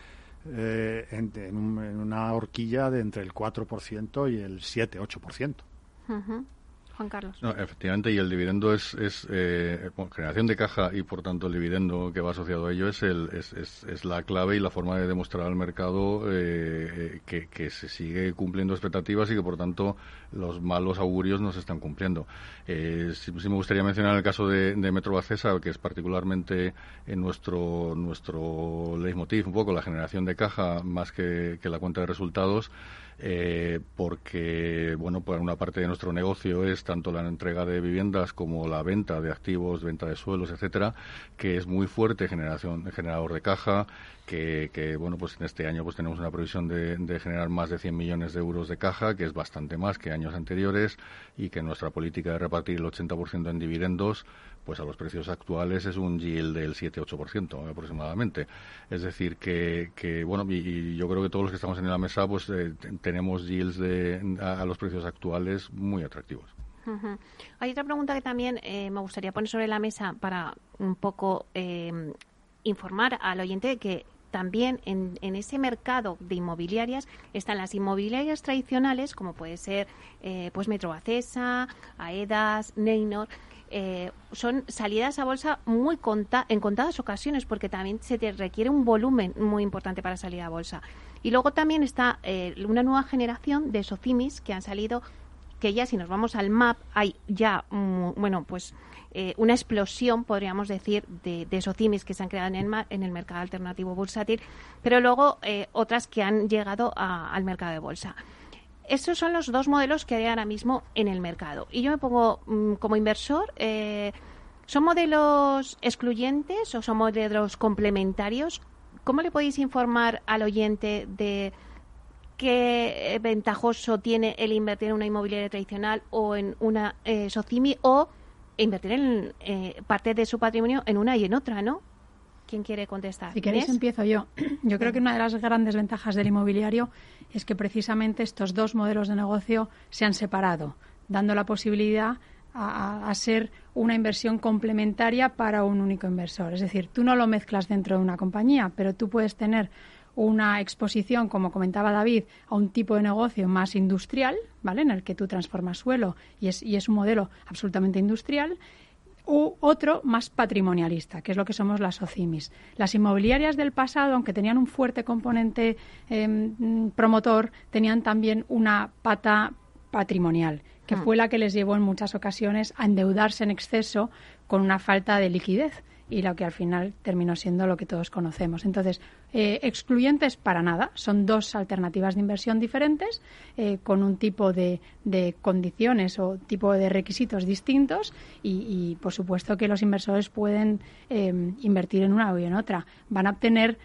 Speaker 3: eh, en, una horquilla de entre el 4% y el 7-8%.
Speaker 2: Carlos.
Speaker 5: No, efectivamente, y el dividendo es, es eh, generación de caja y por tanto el dividendo que va asociado a ello es, el, es, es, la clave y la forma de demostrar al mercado eh, que, que, se sigue cumpliendo expectativas y que por tanto los malos augurios no se están cumpliendo. Eh, sí, me gustaría mencionar el caso de, de Metro Bacesa, que es particularmente en nuestro, nuestro leitmotiv, un poco la generación de caja más que la cuenta de resultados eh, porque, bueno, pues una parte de nuestro negocio es tanto la entrega de viviendas como la venta de activos, venta de suelos, etcétera, que es muy fuerte generación, generador de caja, que, que, bueno, pues en este año pues tenemos una previsión de, de, generar más de 100 millones de euros de caja, que es bastante más que años anteriores, y que nuestra política de repartir el 80% en dividendos pues a los precios actuales es un yield del 7-8% aproximadamente. Es decir, que, que bueno, y, yo creo que todos los que estamos en la mesa, pues eh, tenemos yields a, los precios actuales muy atractivos.
Speaker 2: Hay otra pregunta que también eh, me gustaría poner sobre la mesa para un poco eh, informar al oyente de que también en, en, ese mercado de inmobiliarias están las inmobiliarias tradicionales, como puede ser eh, pues Metro Acesa, Aedas, Neynor, eh, son salidas a bolsa muy en contadas ocasiones porque también se te requiere un volumen muy importante para salir a bolsa. Y luego también está eh, una nueva generación de socimis que han salido que ya si nos vamos al MAP hay ya, mm, bueno, pues eh, una explosión, podríamos decir, de, de SOCIMIS que se han creado en el, en el mercado alternativo bursátil, pero luego eh, otras que han llegado al mercado de bolsa. Esos son los dos modelos que hay ahora mismo en el mercado. Y yo me pongo mm, como inversor, eh, ¿son modelos excluyentes o son modelos complementarios? ¿Cómo le podéis informar al oyente de qué ventajoso tiene el invertir en una inmobiliaria tradicional o en una eh, SOCIMI o invertir en eh, parte de su patrimonio en una y en otra, ¿no? ¿Quién quiere contestar?
Speaker 4: Si queréis, empiezo yo. Yo creo que una de las grandes ventajas del inmobiliario es que precisamente estos dos modelos de negocio se han separado, dando la posibilidad a, a, ser una inversión complementaria para un único inversor. Es decir, tú no lo mezclas dentro de una compañía, pero tú puedes tener una exposición, como comentaba David, a un tipo de negocio más industrial, ¿vale? En el que tú transformas suelo y es, y es un modelo absolutamente industrial u otro más patrimonialista, que es lo que somos las OCIMIS. Las inmobiliarias del pasado, aunque tenían un fuerte componente em, promotor, tenían también una pata patrimonial, que mm. fue la que les llevó en muchas ocasiones a endeudarse en exceso con una falta de liquidez y lo que al final terminó siendo lo que todos conocemos. Entonces, eh, excluyentes para nada, son dos alternativas de inversión diferentes, eh, con un tipo de, condiciones o tipo de requisitos distintos y, por supuesto que los inversores pueden eh, invertir en una o en otra. Van a obtener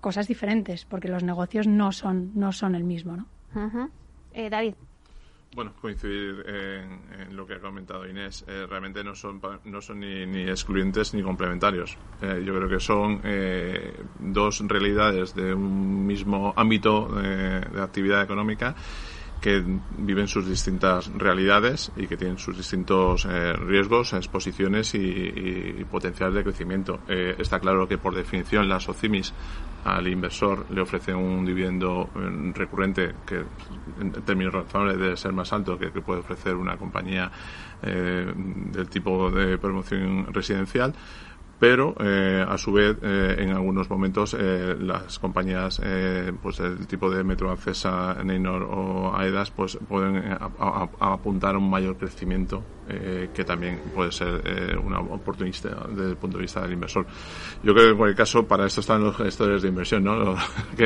Speaker 4: cosas diferentes porque los negocios no son, no son el mismo. ¿no?
Speaker 2: David.
Speaker 7: Bueno, coincidir en, lo que ha comentado Inés. Eh, realmente no son, no son ni, excluyentes ni complementarios. Eh, yo creo que son eh, dos realidades de un mismo ámbito de actividad económica que viven sus distintas realidades y que tienen sus distintos eh, riesgos, exposiciones y, y, potenciales de crecimiento. Eh, está claro que por definición las OCIMIS al inversor le ofrecen un dividendo eh, recurrente que en términos razonables debe ser más alto que, que puede ofrecer una compañía del tipo de promoción residencial pero eh, a su vez eh, en algunos momentos eh, las compañías pues del tipo de Metro Accesa, Neynor o Aedas pues pueden apuntar a un mayor crecimiento que también puede ser una oportunidad desde el punto de vista del inversor. Yo creo que en cualquier caso para esto están los gestores de inversión ¿no?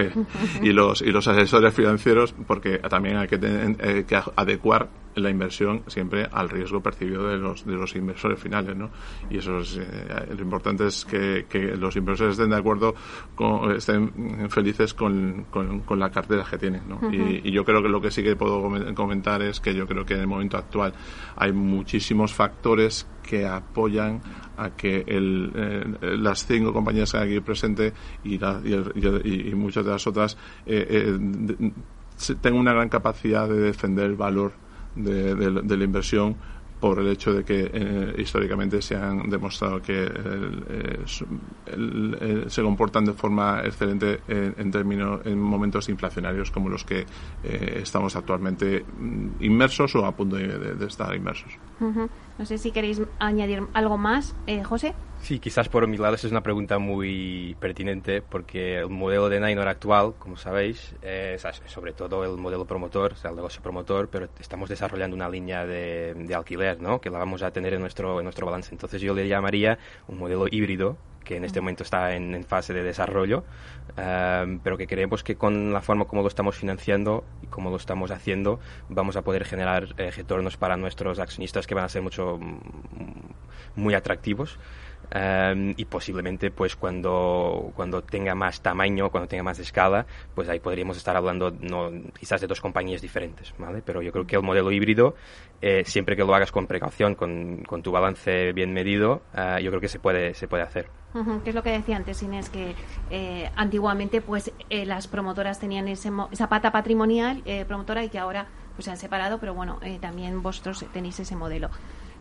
Speaker 7: y, los, y los asesores financieros porque también hay que, que adecuar la inversión siempre al riesgo percibido de los, de los inversores finales, ¿no? Y eso es, lo importante es que, que, los inversores estén de acuerdo, con, estén felices con, con, la cartera que tienen, ¿no? y, y, yo creo que lo que sí que puedo comentar es que yo creo que en el momento actual hay muchísimos factores que apoyan a que el, eh, las cinco compañías que hay aquí presentes y, y, y, muchas de las otras eh, eh, tengan una gran capacidad de defender el valor de, la inversión por el hecho de que eh, históricamente se han demostrado que eh, se comportan de forma excelente en, términos en momentos inflacionarios como los que estamos actualmente mm, inmersos o a punto de, estar inmersos.
Speaker 2: No sé si queréis añadir algo más, José.
Speaker 6: Sí, quizás por mi lado es una pregunta muy pertinente porque el modelo de Nainor actual, como sabéis, es sobre todo el modelo promotor, o sea, el negocio promotor, pero estamos desarrollando una línea de, de alquiler, ¿no? Que la vamos a tener en nuestro, en nuestro balance. Entonces yo le llamaría un modelo híbrido que en este momento está en, fase de desarrollo, eh, pero que creemos que con la forma como lo estamos financiando y como lo estamos haciendo, vamos a poder generar eh, retornos para nuestros accionistas que van a ser mucho, mm, muy atractivos. Em, y posiblemente pues cuando, cuando tenga más tamaño, cuando tenga más escala, pues ahí podríamos estar hablando no, quizás de dos compañías diferentes, ¿vale? Pero yo creo que el modelo híbrido, eh, siempre que lo hagas con precaución, con, con tu balance bien medido, eh, yo creo que se puede, se puede hacer.
Speaker 2: que es lo que decía antes, Inés, que eh, antiguamente pues las promotoras tenían ese, esa pata patrimonial promotora y que ahora pues se han separado, pero bueno, también vosotros tenéis ese modelo.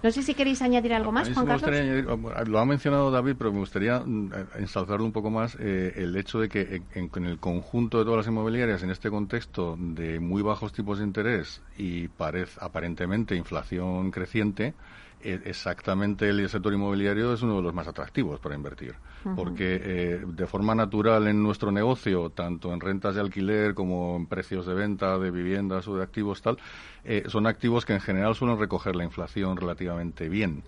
Speaker 2: No sé si queréis añadir algo más, Juan Carlos.
Speaker 5: lo ha mencionado David, pero me gustaría mm, ensalzarlo un poco más eh, el hecho de que en, el conjunto de todas las inmobiliarias, en este contexto de muy bajos tipos de interés y parece aparentemente inflación creciente, exactamente el sector inmobiliario es uno de los más atractivos para invertir, porque eh, de forma natural en nuestro negocio, tanto en rentas de alquiler como en precios de venta de viviendas o de activos tal, eh, son activos que en general suelen recoger la inflación relativamente bien.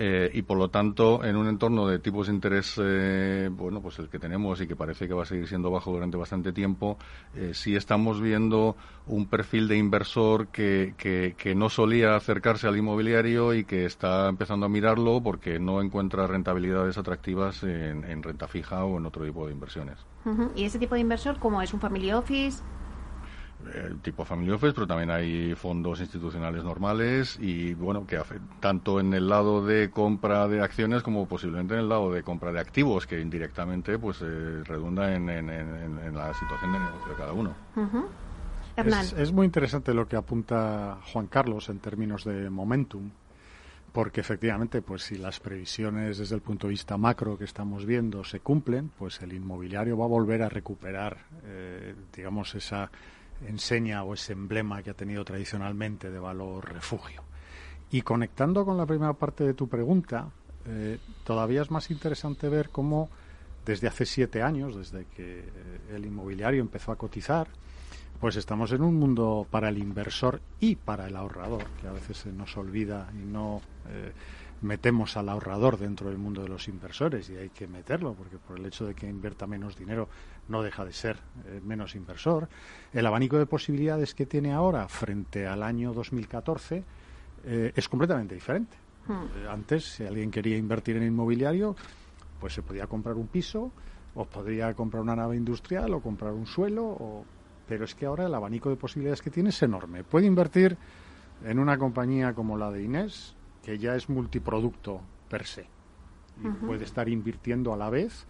Speaker 5: Eh, y por lo tanto, en un entorno de tipos de interés, eh, bueno, pues el que tenemos y que parece que va a seguir siendo bajo durante bastante tiempo, eh, sí estamos viendo un perfil de inversor que, que, no solía acercarse al inmobiliario y que está empezando a mirarlo porque no encuentra rentabilidades atractivas en, renta fija o en otro tipo de inversiones.
Speaker 2: ¿Y ese tipo de inversor, como es un family office?
Speaker 5: El tipo family office, pero también hay fondos institucionales normales y bueno, que hace, tanto en el lado de compra de acciones como posiblemente en el lado de compra de activos, que indirectamente pues eh, redunda en, la situación de negocio de cada uno.
Speaker 3: es, es muy interesante lo que apunta Juan Carlos en términos de momentum porque efectivamente, pues si las previsiones desde el punto de vista macro que estamos viendo se cumplen, pues el inmobiliario va a volver a recuperar, eh, digamos, esa enseña o ese emblema que ha tenido tradicionalmente de valor refugio. Y conectando con la primera parte de tu pregunta, eh, todavía es más interesante ver cómo desde hace siete años, desde que eh, el inmobiliario empezó a cotizar, pues estamos en un mundo para el inversor y para el ahorrador, que a veces se nos olvida y no eh, metemos al ahorrador dentro del mundo de los inversores y hay que meterlo porque por el hecho de que invierta menos dinero no deja de ser eh, menos inversor. El abanico de posibilidades que tiene ahora frente al año 2014 eh, es completamente diferente. Hmm. Antes, si alguien quería invertir en inmobiliario, pues se podía comprar un piso o podría comprar una nave industrial o comprar un suelo, pero es que ahora el abanico de posibilidades que tiene es enorme. Puede invertir en una compañía como la de Inés, que ya es multiproducto per se. Y puede estar invirtiendo a la vez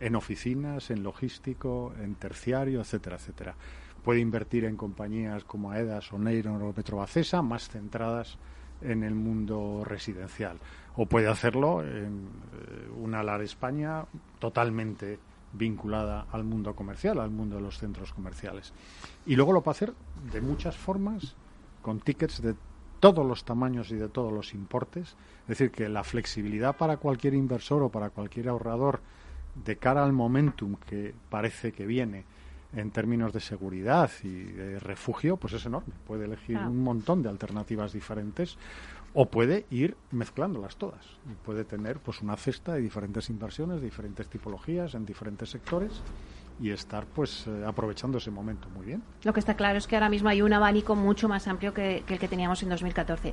Speaker 3: en oficinas, en logístico, en terciario, etcétera, etcétera. Puede invertir en compañías como AEDAS o Neyron o Petrobacesa, más centradas en el mundo residencial. O puede hacerlo en eh, una LAR España totalmente vinculada al mundo comercial, al mundo de los centros comerciales. Y luego lo puede hacer de muchas formas, con tickets de todos los tamaños y de todos los importes. Es decir, que la flexibilidad para cualquier inversor o para cualquier ahorrador de cara al momentum que parece que viene en términos de seguridad y de refugio, pues es enorme. Puede elegir un montón de alternativas diferentes o puede ir mezclándolas todas. Y puede tener pues una cesta de diferentes inversiones, de diferentes tipologías, en diferentes sectores y estar pues eh, aprovechando ese momento muy bien.
Speaker 2: Lo que está claro es que ahora mismo hay un abanico mucho más amplio que, el que teníamos en 2014.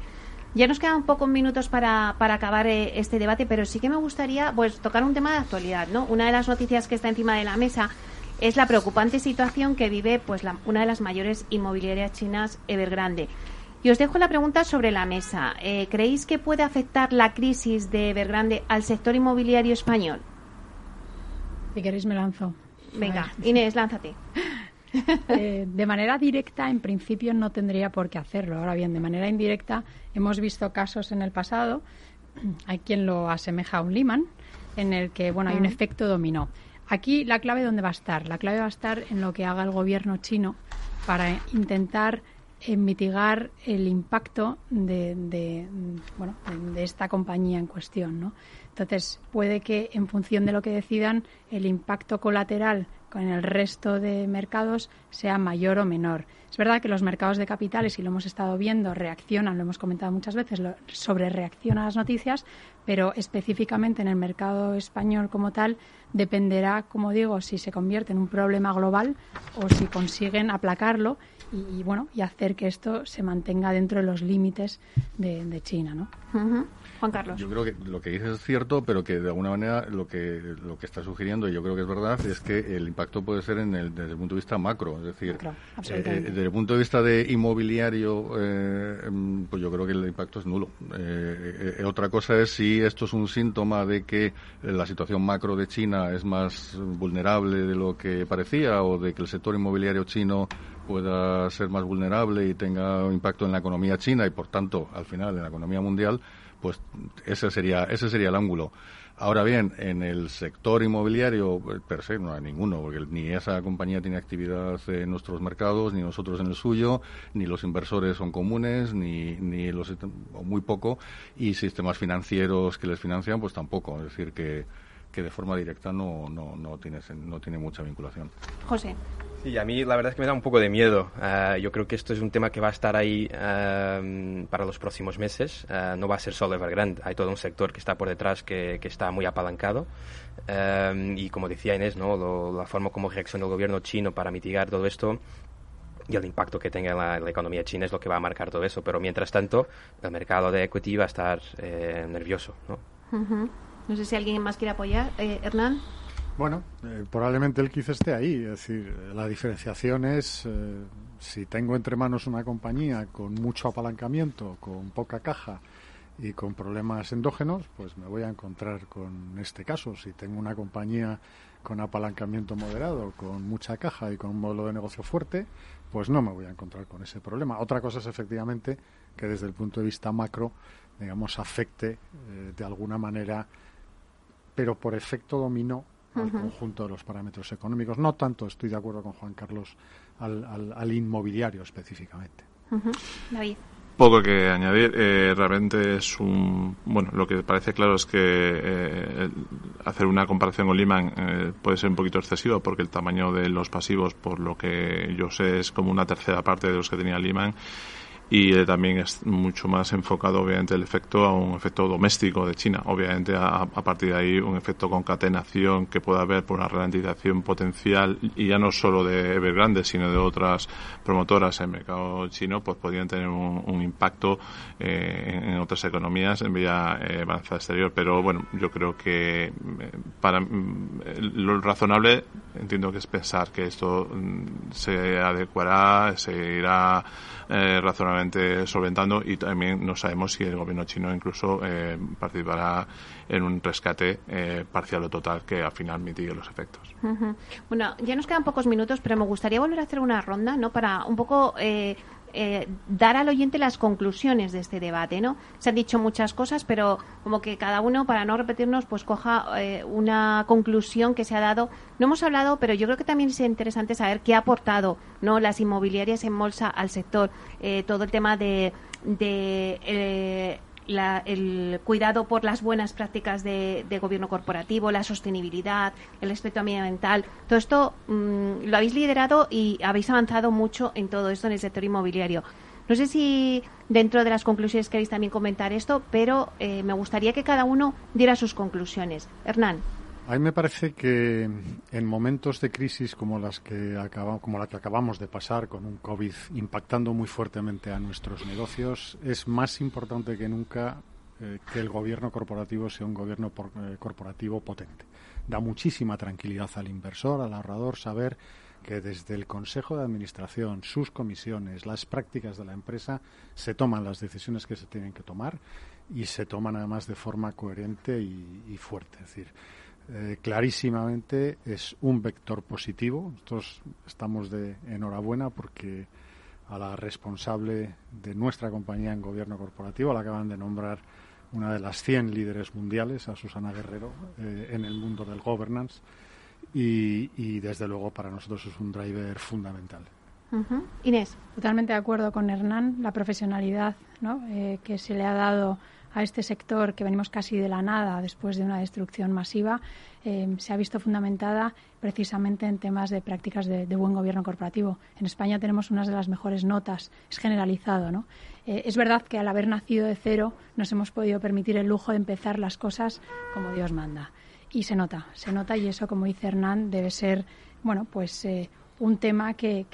Speaker 2: Ya nos quedan pocos minutos para, para acabar eh, este debate, pero sí que me gustaría pues tocar un tema de actualidad, ¿no? Una de las noticias que está encima de la mesa es la preocupante situación que vive pues una de las mayores inmobiliarias chinas, Evergrande. Y os dejo la pregunta sobre la mesa. Eh, ¿Creéis que puede afectar la crisis de Evergrande al sector inmobiliario español?
Speaker 4: Si queréis me lanzo.
Speaker 2: Venga, Inés, lánzate.
Speaker 4: Eh, de manera directa, en principio, no tendría por qué hacerlo. Ahora bien, de manera indirecta, hemos visto casos en el pasado, hay quien lo asemeja a un Lehman, en el que bueno, hay un efecto dominó. Aquí la clave dónde va a estar. La clave va a estar en lo que haga el gobierno chino para intentar eh, mitigar el impacto de, de, bueno, de esta compañía en cuestión, ¿no? Entonces, puede que en función de lo que decidan, el impacto colateral con el resto de mercados sea mayor o menor. Es verdad que los mercados de capitales, y lo hemos estado viendo, reaccionan, lo hemos comentado muchas veces, sobre reaccionan a las noticias, pero específicamente en el mercado español como tal dependerá, como digo, si se convierte en un problema global o si consiguen aplacarlo y, bueno y hacer que esto se mantenga dentro de los límites de, China, ¿no?
Speaker 2: Juan Carlos.
Speaker 5: Yo creo que lo que dices es cierto, pero que de alguna manera lo que lo que está sugiriendo, y yo creo que es verdad, es que el impacto puede ser en el, desde el punto de vista macro. Es decir, eh, eh, desde el punto de vista de inmobiliario, eh, pues yo creo que el impacto es nulo. otra cosa es si esto es un síntoma de que la situación macro de China es más vulnerable de lo que parecía o de que el sector inmobiliario chino pueda ser más vulnerable y tenga un impacto en la economía china y por tanto al final en la economía mundial pues ese sería, ese sería el ángulo. Ahora bien, en el sector inmobiliario, pues, per se, no hay ninguno, porque ni esa compañía tiene actividad en nuestros mercados, ni nosotros en el suyo, ni los inversores son comunes, ni, ni los, muy poco, y sistemas financieros que les financian, pues tampoco. Es decir, que, que de forma directa no, no, no, tiene, no tiene mucha vinculación.
Speaker 2: José.
Speaker 6: Sí, a mí la verdad es que me da un poco de miedo. Eh, yo creo que esto es un tema que va a estar ahí eh, para los próximos meses. Eh, no va a ser solo Evergrande. Hay todo un sector que está por detrás que, que está muy apalancado. y como decía Inés, ¿no? la forma como reacciona el gobierno chino para mitigar todo esto y el impacto que tenga en la, economía china es lo que va a marcar todo eso. Pero mientras tanto, el mercado de equity va a estar nervioso. ¿no?
Speaker 2: no sé si alguien más quiere apoyar. Hernán.
Speaker 3: Bueno, eh, probablemente el quizá esté ahí. Es decir, la diferenciación es eh, si tengo entre manos una compañía con mucho apalancamiento, con poca caja y con problemas endógenos, pues me voy a encontrar con este caso. Si tengo una compañía con apalancamiento moderado, con mucha caja y con un modelo de negocio fuerte, pues no me voy a encontrar con ese problema. Otra cosa es efectivamente que desde el punto de vista macro, digamos, afecte eh, de alguna manera, pero por efecto dominó al conjunto de los parámetros económicos. No tanto, estoy de acuerdo con Juan Carlos, al, al, inmobiliario específicamente.
Speaker 2: David.
Speaker 7: Poco que añadir. Eh, realmente es un. Bueno, lo que parece claro es que eh, hacer una comparación con Lehman eh, puede ser un poquito excesivo porque el tamaño de los pasivos, por lo que yo sé, es como una tercera parte de los que tenía Lehman y eh, también es mucho más enfocado obviamente el efecto a un efecto doméstico de China. Obviamente a, partir de ahí un efecto concatenación que pueda haber por una ralentización potencial y ya no solo de Evergrande sino de otras promotoras en el mercado chino pues podrían tener un, impacto eh, en, otras economías en vía eh, balanza exterior. Pero bueno yo creo que eh, para mm, lo razonable entiendo que es pensar que esto mm, se adecuará se irá eh, razonablemente solventando y también no sabemos si el gobierno chino incluso eh, participará en un rescate eh, parcial o total que al final mitigue los efectos.
Speaker 2: Bueno, ya nos quedan pocos minutos, pero me gustaría volver a hacer una ronda, ¿no? Para un poco eh, eh, dar al oyente las conclusiones de este debate, ¿no? Se han dicho muchas cosas, pero como que cada uno, para no repetirnos, pues coja eh, una conclusión que se ha dado. No hemos hablado, pero yo creo que también es interesante saber qué ha aportado, ¿no? Las inmobiliarias en bolsa al sector, eh, todo el tema de, de el cuidado por las buenas prácticas de, gobierno corporativo, la sostenibilidad, el aspecto ambiental. Todo esto mm, lo habéis liderado y habéis avanzado mucho en todo esto en el sector inmobiliario. No sé si dentro de las conclusiones queréis también comentar esto, pero eh, me gustaría que cada uno diera sus conclusiones. Hernán.
Speaker 3: A mí me parece que en momentos de crisis como las que como la que acabamos de pasar con un COVID impactando muy fuertemente a nuestros negocios, es más importante que nunca eh, que el gobierno corporativo sea un gobierno eh, corporativo potente. Da muchísima tranquilidad al inversor, al ahorrador, saber que desde el Consejo de Administración, sus comisiones, las prácticas de la empresa, se toman las decisiones que se tienen que tomar y se toman además de forma coherente y, y fuerte. Es decir, eh, clarísimamente es un vector positivo. Nosotros estamos de enhorabuena porque a la responsable de nuestra compañía en gobierno corporativo la acaban de nombrar una de las 100 líderes mundiales, a Susana Guerrero, eh, en el mundo del governance. Y, desde luego para nosotros es un driver fundamental.
Speaker 2: Inés.
Speaker 4: Totalmente de acuerdo con Hernán, la profesionalidad ¿no? Eh, que se le ha dado a este sector que venimos casi de la nada después de una destrucción masiva, eh, se ha visto fundamentada precisamente en temas de prácticas de, buen gobierno corporativo. En España tenemos unas de las mejores notas, es generalizado, ¿no? Eh, es verdad que al haber nacido de cero nos hemos podido permitir el lujo de empezar las cosas como Dios manda. Y se nota, se nota y eso, como dice Hernán, debe ser, bueno, pues eh, un tema que,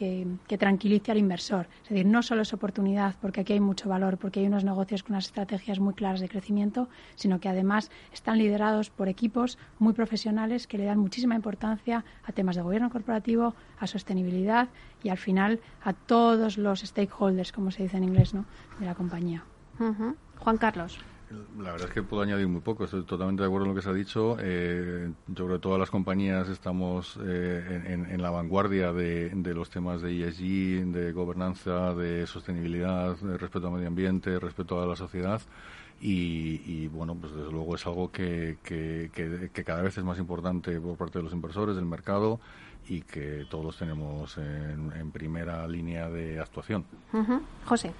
Speaker 4: tranquilice al inversor. Es decir, no solo es oportunidad, porque aquí hay mucho valor, porque hay unos negocios con unas estrategias muy claras de crecimiento, sino que además están liderados por equipos muy profesionales que le dan muchísima importancia a temas de gobierno corporativo, a sostenibilidad y al final a todos los stakeholders, como se dice en inglés, ¿no? de la compañía.
Speaker 2: Juan Carlos.
Speaker 5: La verdad es que puedo añadir muy poco. Estoy totalmente de acuerdo en lo que se ha dicho. Eh, yo creo que todas las compañías estamos eh, en, la vanguardia de, los temas de ESG, de gobernanza, de sostenibilidad, de respeto al medio ambiente, respeto a la sociedad. y, bueno, pues desde luego es algo que, que, cada vez es más importante por parte de los inversores, del mercado y que todos tenemos en, primera línea de actuación.
Speaker 2: José.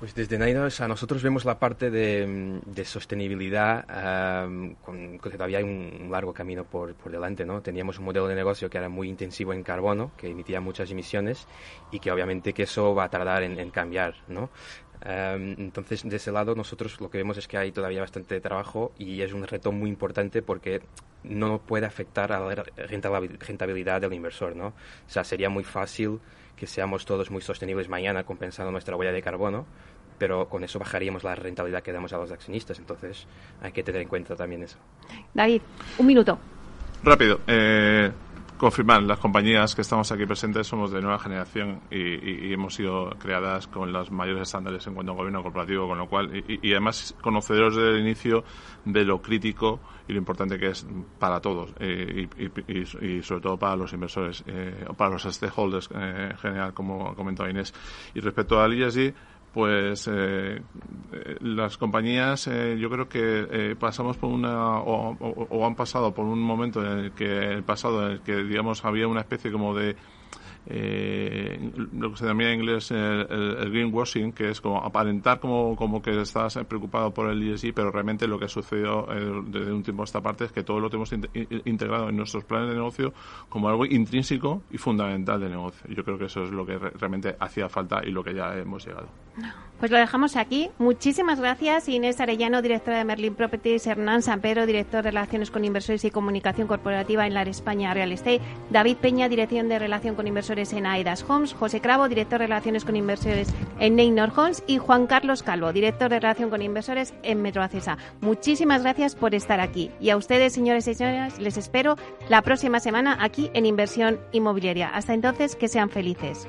Speaker 6: Pues desde Nainos a nosotros vemos la parte de, sostenibilidad con, que todavía hay un largo camino por, por, delante, ¿no? Teníamos un modelo de negocio que era muy intensivo en carbono, que emitía muchas emisiones y que obviamente que eso va a tardar en, en cambiar, ¿no? Entonces, de ese lado, nosotros lo que vemos es que hay todavía bastante trabajo y es un reto muy importante porque no puede afectar a la rentabilidad del inversor, ¿no? O sea, sería muy fácil que seamos todos muy sostenibles mañana compensando nuestra huella de carbono, pero con eso bajaríamos la rentabilidad que damos a los accionistas. Entonces, hay que tener en cuenta también eso.
Speaker 2: David, un minuto.
Speaker 7: Rápido. Eh, confirmar, las compañías que estamos aquí presentes somos de nueva generación y, hemos sido creadas con los mayores estándares en cuanto a gobierno corporativo, con lo cual, y, además conocedores desde el inicio de lo crítico y lo importante que es para todos eh, y, sobre todo para los inversores eh, o para los stakeholders eh, en general, como comentó Inés. Y respecto al ESG, pues eh, eh, las compañías eh, yo creo que pasamos por una o, han pasado por un momento en el que el pasado en el que digamos había una especie como de eh, lo que se llama en inglés el, greenwashing, que es como aparentar como, como que estás preocupado por el ESG, pero realmente lo que ha sucedido eh, desde un tiempo a esta parte es que todo lo tenemos integrado en nuestros planes de negocio como algo intrínseco y fundamental de negocio. Yo creo que eso es lo que realmente hacía falta y lo que ya hemos llegado.
Speaker 2: Pues lo dejamos aquí. Muchísimas gracias Inés Arellano, directora de Merlin Properties, Hernán Sampero, director de Relaciones con Inversores y Comunicación Corporativa en la España Real Estate, David Peña, dirección de Relación con Inversores en AEDAS Homes, José Cravo, director de Relaciones con Inversores en Neynor Homes y Juan Carlos Calvo, director de Relación con Inversores en Metroacesa. Muchísimas gracias por estar aquí. Y a ustedes, señores y señoras, les espero la próxima semana aquí en Inversión Inmobiliaria. Hasta entonces, que sean felices.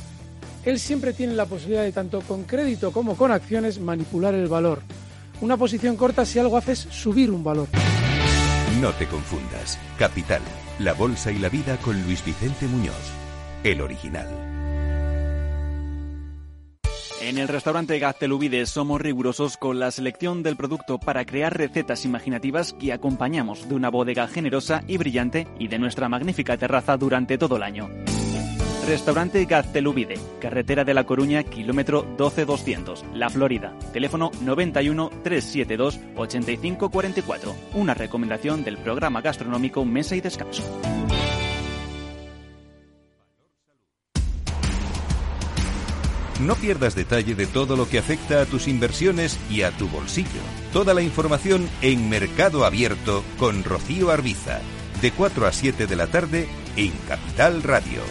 Speaker 8: él siempre tiene la posibilidad de tanto con crédito como con acciones manipular el valor. Una posición corta si algo hace es subir un valor.
Speaker 1: No te confundas. Capital, la bolsa y la vida con Luis Vicente Muñoz, el original.
Speaker 9: En el restaurante Gaztelubides somos rigurosos con la selección del producto para crear recetas imaginativas que acompañamos de una bodega generosa y brillante y de nuestra magnífica terraza durante todo el año. Restaurante Gaztelubide, carretera de La Coruña, kilómetro 12200, La Florida. Teléfono 91 372 8544. Una recomendación del programa gastronómico Mesa y Descanso.
Speaker 1: No pierdas detalle de todo lo que afecta a tus inversiones y a tu bolsillo. Toda la información en Mercado Abierto con Rocío Arbiza, de 4 a 7 de la tarde en Capital Radio.